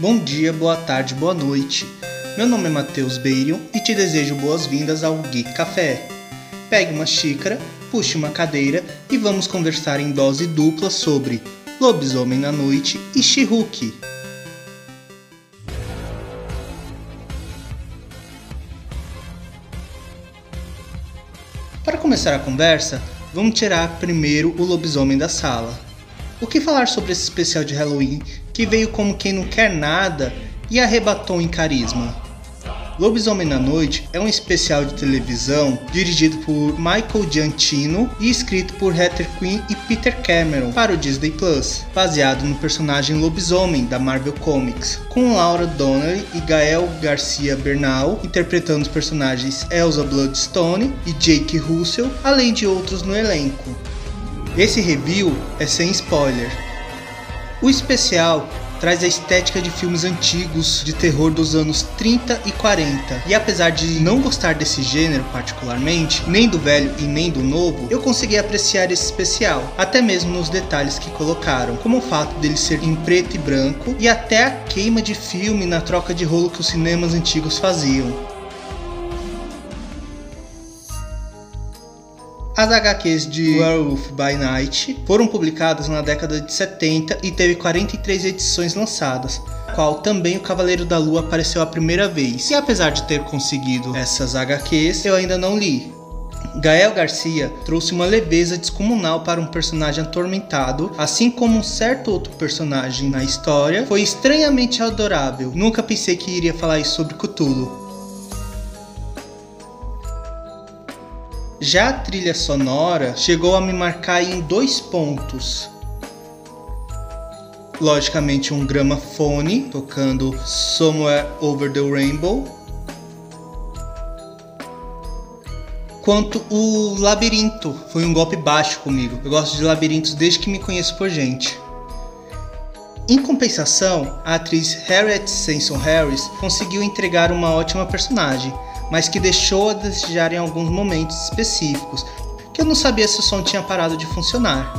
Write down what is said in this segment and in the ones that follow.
bom dia, boa tarde, boa noite. Meu nome é Matheus Beirion e te desejo boas-vindas ao Geek Café. Pegue uma xícara, puxe uma cadeira e vamos conversar em dose dupla sobre Lobisomem na Noite e She-Hulk. Para começar a conversa, vamos tirar primeiro o lobisomem da sala. O que falar sobre esse especial de Halloween que veio como quem não quer nada e arrebatou em carisma? Lobisomem na Noite é um especial de televisão dirigido por Michael Giantino e escrito por Heather Quinn e Peter Cameron para o Disney Plus, baseado no personagem Lobisomem da Marvel Comics, com Laura Donnelly e Gael Garcia Bernal interpretando os personagens Elsa Bloodstone e Jake Russell, além de outros no elenco. Esse review é sem spoiler. O especial traz a estética de filmes antigos de terror dos anos 30 e 40. E apesar de não gostar desse gênero particularmente, nem do velho e nem do novo, eu consegui apreciar esse especial, até mesmo nos detalhes que colocaram, como o fato dele ser em preto e branco e até a queima de filme na troca de rolo que os cinemas antigos faziam. As HQs de Werewolf by Night foram publicadas na década de 70 e teve 43 edições lançadas, qual também o Cavaleiro da Lua apareceu a primeira vez. E apesar de ter conseguido essas HQs, eu ainda não li. Gael Garcia trouxe uma leveza descomunal para um personagem atormentado, assim como um certo outro personagem na história, foi estranhamente adorável. Nunca pensei que iria falar isso sobre Cthulhu. Já a trilha sonora chegou a me marcar em dois pontos. Logicamente, um gramafone tocando Somewhere Over the Rainbow. Quanto o labirinto, foi um golpe baixo comigo. Eu gosto de labirintos desde que me conheço por gente. Em compensação, a atriz Harriet Sanson Harris conseguiu entregar uma ótima personagem, mas que deixou a desejar em alguns momentos específicos, que eu não sabia se o som tinha parado de funcionar.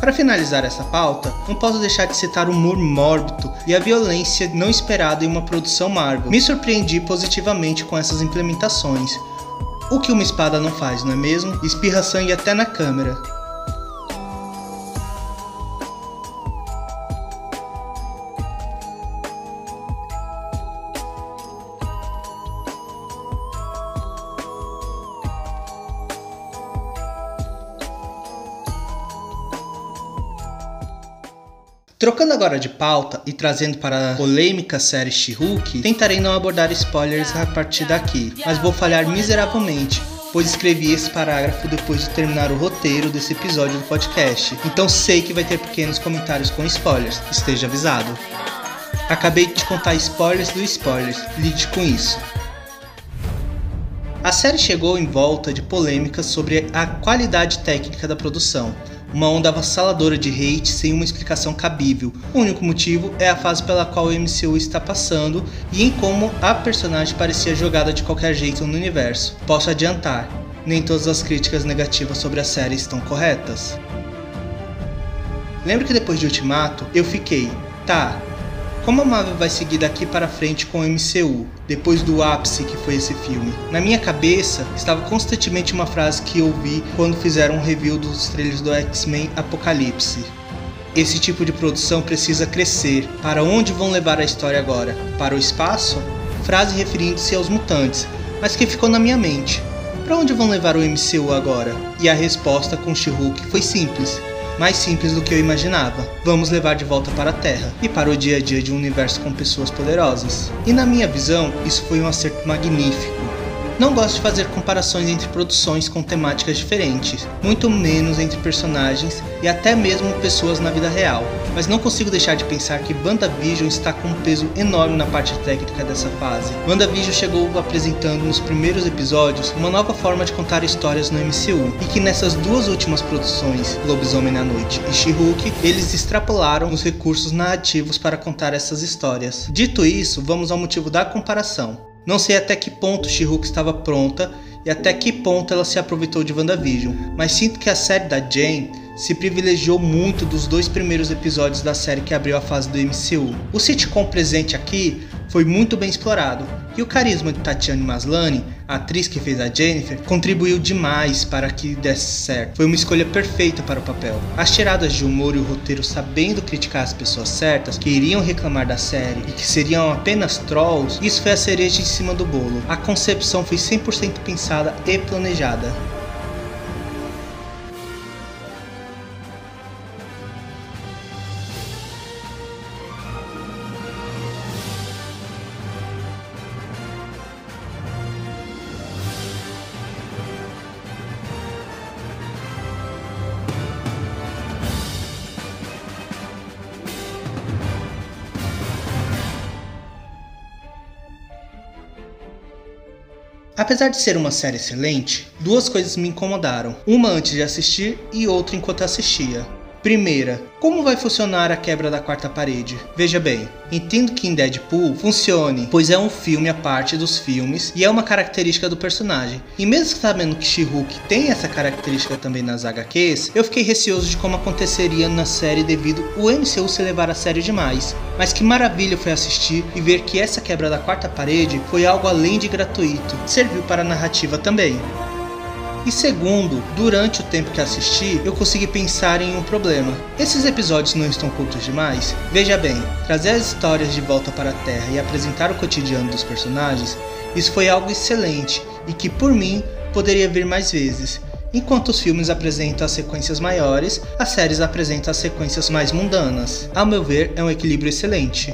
Para finalizar essa pauta, não posso deixar de citar o humor mórbido e a violência não esperada em uma produção Marvel. Me surpreendi positivamente com essas implementações. O que uma espada não faz, não é mesmo? Espirra sangue até na câmera. Trocando agora de pauta e trazendo para a polêmica série She-Hulk, tentarei não abordar spoilers a partir daqui, mas vou falhar miseravelmente, pois escrevi esse parágrafo depois de terminar o roteiro desse episódio do podcast, então sei que vai ter pequenos comentários com spoilers, esteja avisado. Acabei de te contar spoilers do spoilers, lide com isso. A série chegou em volta de polêmicas sobre a qualidade técnica da produção, uma onda avassaladora de hate sem uma explicação cabível. O único motivo é a fase pela qual o MCU está passando e em como a personagem parecia jogada de qualquer jeito no universo. Posso adiantar, nem todas as críticas negativas sobre a série estão corretas. Lembro que depois de Ultimato eu fiquei, tá, como a Marvel vai seguir daqui para frente com o MCU, depois do ápice que foi esse filme? Na minha cabeça estava constantemente uma frase que ouvi quando fizeram um review dos trailers do X-Men Apocalipse. Esse tipo de produção precisa crescer. Para onde vão levar a história agora? Para o espaço? Frase referindo-se aos mutantes, mas que ficou na minha mente. Para onde vão levar o MCU agora? E a resposta com She-Hulk foi simples mais simples do que eu imaginava. Vamos levar de volta para a Terra e para o dia a dia de um universo com pessoas poderosas. E na minha visão, isso foi um acerto magnífico. Não gosto de fazer comparações entre produções com temáticas diferentes, muito menos entre personagens e até mesmo pessoas na vida real, mas não consigo deixar de pensar que WandaVision está com um peso enorme na parte técnica dessa fase. WandaVision chegou apresentando nos primeiros episódios uma nova forma de contar histórias no MCU, e que nessas duas últimas produções, Lobisomem na Noite e She-Hulk, eles extrapolaram os recursos narrativos para contar essas histórias. Dito isso, vamos ao motivo da comparação. Não sei até que ponto She-Hulk estava pronta e até que ponto ela se aproveitou de WandaVision, mas sinto que a série da Jane se privilegiou muito dos dois primeiros episódios da série que abriu a fase do MCU. O sitcom presente aqui foi muito bem explorado, e o carisma de Tatiane Maslany, a atriz que fez a Jennifer, contribuiu demais para que desse certo. Foi uma escolha perfeita para o papel. As tiradas de humor e o roteiro sabendo criticar as pessoas certas que iriam reclamar da série e que seriam apenas trolls, isso foi a cereja em cima do bolo. A concepção foi 100% pensada e planejada. Apesar de ser uma série excelente, duas coisas me incomodaram. Uma antes de assistir e outra enquanto assistia. Primeira, como vai funcionar a quebra da quarta parede? Veja bem, entendo que em Deadpool funcione, pois é um filme à parte dos filmes e é uma característica do personagem. E mesmo sabendo que She-Hulk tem essa característica também nas HQs, eu fiquei receoso de como aconteceria na série devido o MCU se levar a sério demais. Mas que maravilha foi assistir e ver que essa quebra da quarta parede foi algo além de gratuito, serviu para a narrativa também. E segundo, durante o tempo que assisti, eu consegui pensar em um problema. Esses episódios não estão curtos demais? Veja bem, trazer as histórias de volta para a Terra e apresentar o cotidiano dos personagens, isso foi algo excelente e que por mim poderia vir mais vezes. Enquanto os filmes apresentam as sequências maiores, as séries apresentam as sequências mais mundanas. Ao meu ver, é um equilíbrio excelente.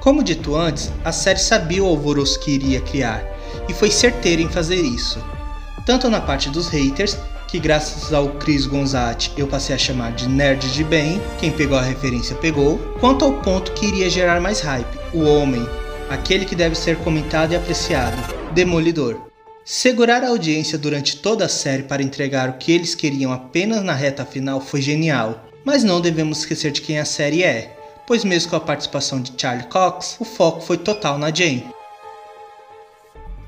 Como dito antes, a série sabia o alvoroço que iria criar, e foi certeira em fazer isso tanto na parte dos haters, que graças ao Chris Gonzatti eu passei a chamar de nerd de bem, quem pegou a referência pegou, quanto ao ponto que iria gerar mais hype, o homem, aquele que deve ser comentado e apreciado, Demolidor. Segurar a audiência durante toda a série para entregar o que eles queriam apenas na reta final foi genial, mas não devemos esquecer de quem a série é, pois mesmo com a participação de Charlie Cox, o foco foi total na Jane.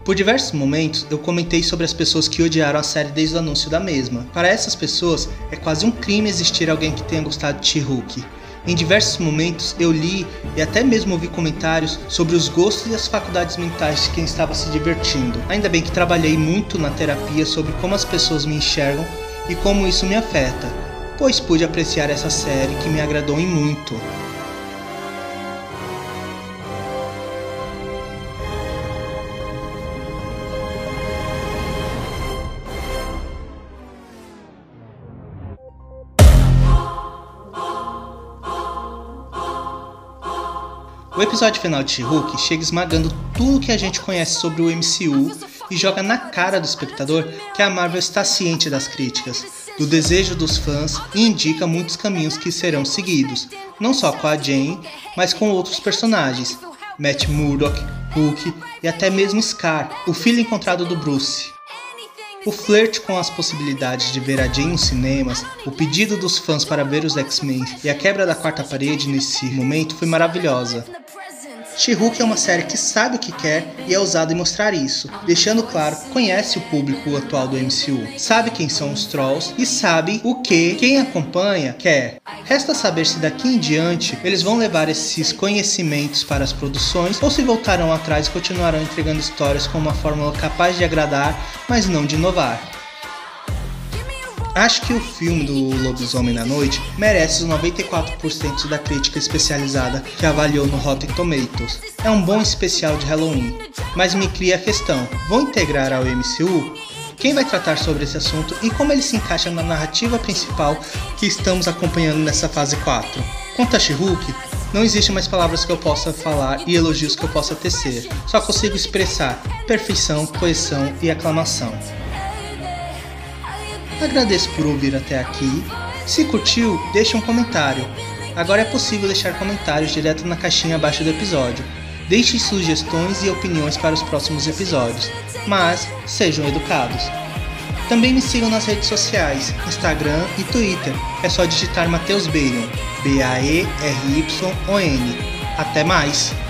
Por diversos momentos, eu comentei sobre as pessoas que odiaram a série desde o anúncio da mesma. Para essas pessoas, é quase um crime existir alguém que tenha gostado de She-Hulk. Em diversos momentos eu li e até mesmo ouvi comentários sobre os gostos e as faculdades mentais de quem estava se divertindo. Ainda bem que trabalhei muito na terapia sobre como as pessoas me enxergam e como isso me afeta, pois pude apreciar essa série que me agradou em muito. O episódio final de She-Hulk chega esmagando tudo que a gente conhece sobre o MCU e joga na cara do espectador que a Marvel está ciente das críticas, do desejo dos fãs e indica muitos caminhos que serão seguidos, não só com a Jane, mas com outros personagens, Matt Murdock, Hulk e até mesmo Scar, o filho encontrado do Bruce. O flerte com as possibilidades de ver a Jane nos cinemas, o pedido dos fãs para ver os X-Men e a quebra da quarta parede nesse momento foi maravilhosa. She-Hulk é uma série que sabe o que quer e é ousada em mostrar isso, deixando claro que conhece o público atual do MCU, sabe quem são os Trolls e sabe o que quem acompanha quer. Resta saber se daqui em diante eles vão levar esses conhecimentos para as produções ou se voltarão atrás e continuarão entregando histórias com uma fórmula capaz de agradar, mas não de inovar. Acho que o filme do Lobisomem na Noite merece os 94% da crítica especializada que avaliou no Rotten Tomatoes. É um bom especial de Halloween, mas me cria a questão: vão integrar ao MCU? Quem vai tratar sobre esse assunto e como ele se encaixa na narrativa principal que estamos acompanhando nessa fase 4? Quanto a She-Hulk, não existem mais palavras que eu possa falar e elogios que eu possa tecer. Só consigo expressar perfeição, coesão e aclamação. Agradeço por ouvir até aqui. Se curtiu, deixe um comentário. Agora é possível deixar comentários direto na caixinha abaixo do episódio. Deixe sugestões e opiniões para os próximos episódios, mas sejam educados. Também me sigam nas redes sociais, Instagram e Twitter. É só digitar Matheus Barion, B-A-E-R-Y-O-N. Até mais!